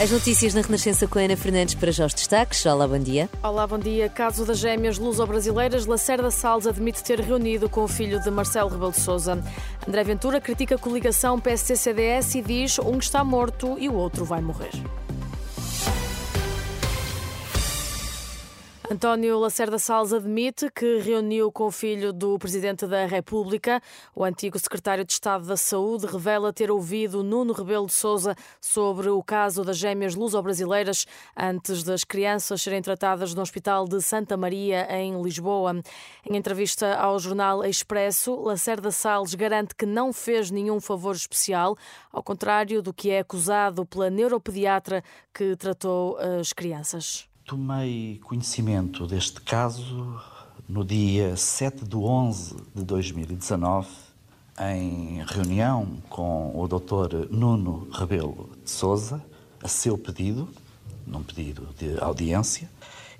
As notícias na Renascença com Ana Fernandes para já os destaques. Olá, bom dia. Olá, bom dia. Caso das gêmeas luso-brasileiras, Lacerda Salles admite ter reunido com o filho de Marcelo Rebelo de Sousa. André Ventura critica a coligação PSC-CDS e diz um está morto e o outro vai morrer. António Lacerda Salles admite que reuniu com o filho do Presidente da República. O antigo secretário de Estado da Saúde revela ter ouvido Nuno Rebelo de Sousa sobre o caso das gêmeas luso-brasileiras antes das crianças serem tratadas no Hospital de Santa Maria, em Lisboa. Em entrevista ao jornal Expresso, Lacerda Salles garante que não fez nenhum favor especial, ao contrário do que é acusado pela neuropediatra que tratou as crianças. Tomei conhecimento deste caso no dia 7 de 11 de 2019, em reunião com o Dr. Nuno Rebelo de Souza, a seu pedido, num pedido de audiência.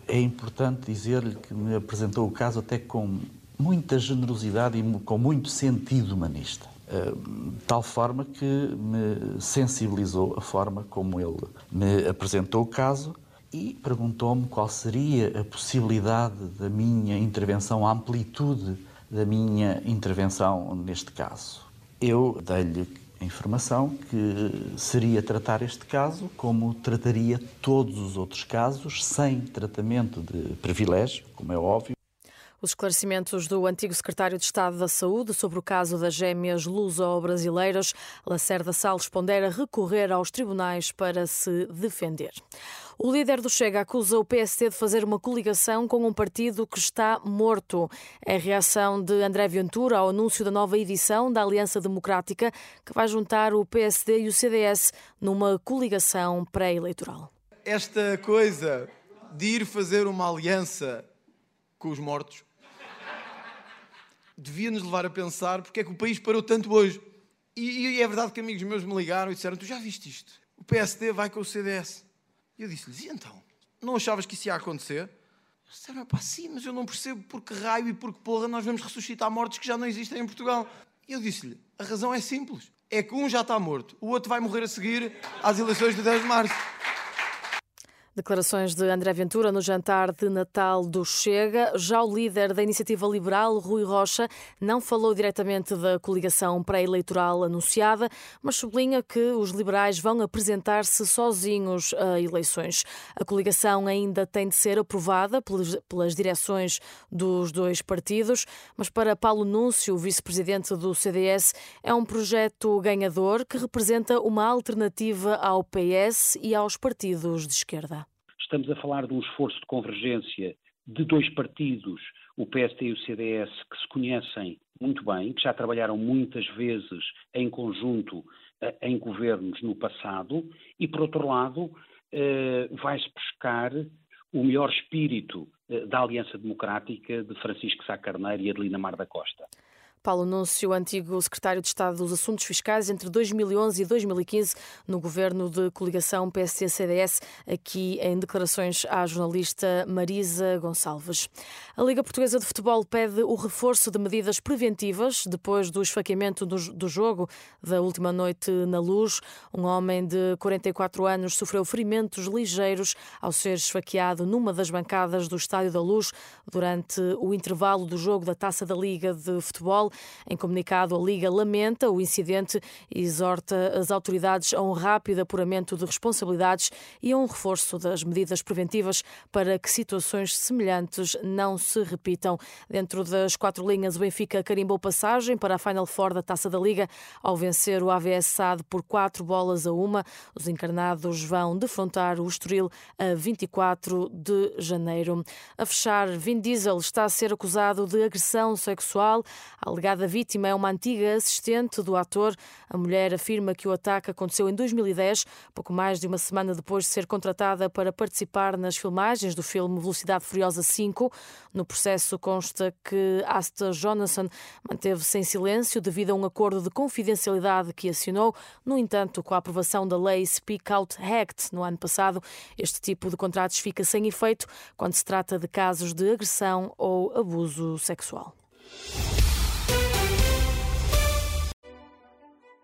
É importante dizer-lhe que me apresentou o caso até com muita generosidade e com muito sentido humanista. Eh, de tal forma que me sensibilizou a forma como ele me apresentou o caso e perguntou-me qual seria a possibilidade da minha intervenção, a amplitude da minha intervenção neste caso. Eu dei-lhe a informação que seria tratar este caso como trataria todos os outros casos, sem tratamento de privilégio, como é óbvio. Os esclarecimentos do antigo secretário de Estado da Saúde sobre o caso das gêmeas luso-brasileiras, Lacerda Salles pondera recorrer aos tribunais para se defender. O líder do Chega acusa o PSD de fazer uma coligação com um partido que está morto. É a reação de André Ventura ao anúncio da nova edição da Aliança Democrática, que vai juntar o PSD e o CDS numa coligação pré-eleitoral. Esta coisa de ir fazer uma aliança com os mortos devia nos levar a pensar porque é que o país parou tanto hoje. E, e é verdade que amigos meus me ligaram e disseram: Tu já viste isto? O PSD vai com o CDS. E eu disse-lhes: E então? Não achavas que isso ia acontecer? Eles disseram: Pá, sim, mas eu não percebo por que raio e por que porra nós vamos ressuscitar mortes que já não existem em Portugal. E eu disse-lhe: A razão é simples. É que um já está morto, o outro vai morrer a seguir às eleições de 10 de março. Declarações de André Ventura no jantar de Natal do Chega. Já o líder da Iniciativa Liberal, Rui Rocha, não falou diretamente da coligação pré-eleitoral anunciada, mas sublinha que os liberais vão apresentar-se sozinhos a eleições. A coligação ainda tem de ser aprovada pelas direções dos dois partidos, mas para Paulo Núncio, vice-presidente do CDS, é um projeto ganhador que representa uma alternativa ao PS e aos partidos de esquerda. Estamos a falar de um esforço de convergência de dois partidos, o PSD e o CDS, que se conhecem muito bem, que já trabalharam muitas vezes em conjunto eh, em governos no passado, e, por outro lado, eh, vai-se buscar o melhor espírito eh, da Aliança Democrática de Francisco Sá Carneiro e Adelina Mar da Costa. Paulo Núncio, antigo secretário de Estado dos Assuntos Fiscais entre 2011 e 2015 no governo de coligação PSD-CDS, aqui em declarações à jornalista Marisa Gonçalves. A Liga Portuguesa de Futebol pede o reforço de medidas preventivas depois do esfaqueamento do jogo da última noite na Luz. Um homem de 44 anos sofreu ferimentos ligeiros ao ser esfaqueado numa das bancadas do Estádio da Luz durante o intervalo do jogo da Taça da Liga de Futebol. Em comunicado, a Liga lamenta o incidente e exorta as autoridades a um rápido apuramento de responsabilidades e a um reforço das medidas preventivas para que situações semelhantes não se repitam. Dentro das quatro linhas, o Benfica carimbou passagem para a Final Four da Taça da Liga ao vencer o AVS SAD por quatro bolas a uma. Os encarnados vão defrontar o Estoril a 24 de janeiro. A fechar, Vin Diesel está a ser acusado de agressão sexual. A alegada vítima é uma antiga assistente do ator. A mulher afirma que o ataque aconteceu em 2010, pouco mais de uma semana depois de ser contratada para participar nas filmagens do filme Velocidade Furiosa 5. No processo consta que Asta Jonathan manteve-se em silêncio devido a um acordo de confidencialidade que assinou. No entanto, com a aprovação da lei Speak Out Act no ano passado, este tipo de contratos fica sem efeito quando se trata de casos de agressão ou abuso sexual.